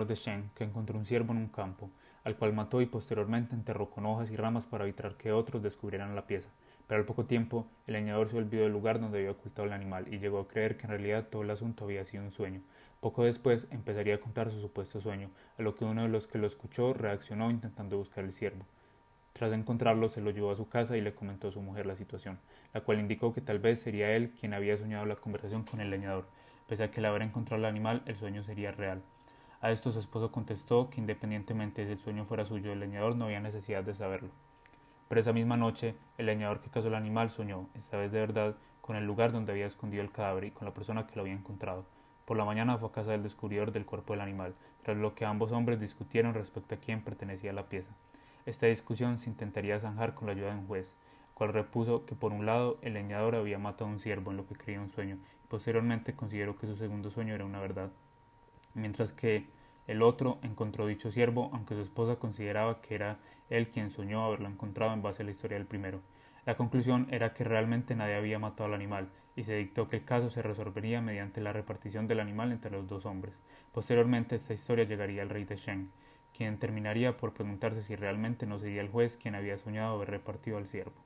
de Shen que encontró un ciervo en un campo, al cual mató y posteriormente enterró con hojas y ramas para evitar que otros descubrieran la pieza. Pero al poco tiempo, el leñador se olvidó del lugar donde había ocultado el animal y llegó a creer que en realidad todo el asunto había sido un sueño. Poco después empezaría a contar su supuesto sueño, a lo que uno de los que lo escuchó reaccionó intentando buscar el ciervo. Tras encontrarlo, se lo llevó a su casa y le comentó a su mujer la situación, la cual indicó que tal vez sería él quien había soñado la conversación con el leñador. Pese a que al haber encontrado el animal, el sueño sería real. A esto su esposo contestó que independientemente de si el sueño fuera suyo el leñador no había necesidad de saberlo. Pero esa misma noche, el leñador que cazó el animal soñó, esta vez de verdad, con el lugar donde había escondido el cadáver y con la persona que lo había encontrado. Por la mañana fue a casa del descubridor del cuerpo del animal, tras lo que ambos hombres discutieron respecto a quién pertenecía la pieza. Esta discusión se intentaría zanjar con la ayuda de un juez, cual repuso que por un lado el leñador había matado a un ciervo en lo que creía un sueño, y posteriormente consideró que su segundo sueño era una verdad mientras que el otro encontró dicho siervo, aunque su esposa consideraba que era él quien soñó haberlo encontrado en base a la historia del primero. La conclusión era que realmente nadie había matado al animal, y se dictó que el caso se resolvería mediante la repartición del animal entre los dos hombres. Posteriormente esta historia llegaría al rey de Shen, quien terminaría por preguntarse si realmente no sería el juez quien había soñado haber repartido al siervo.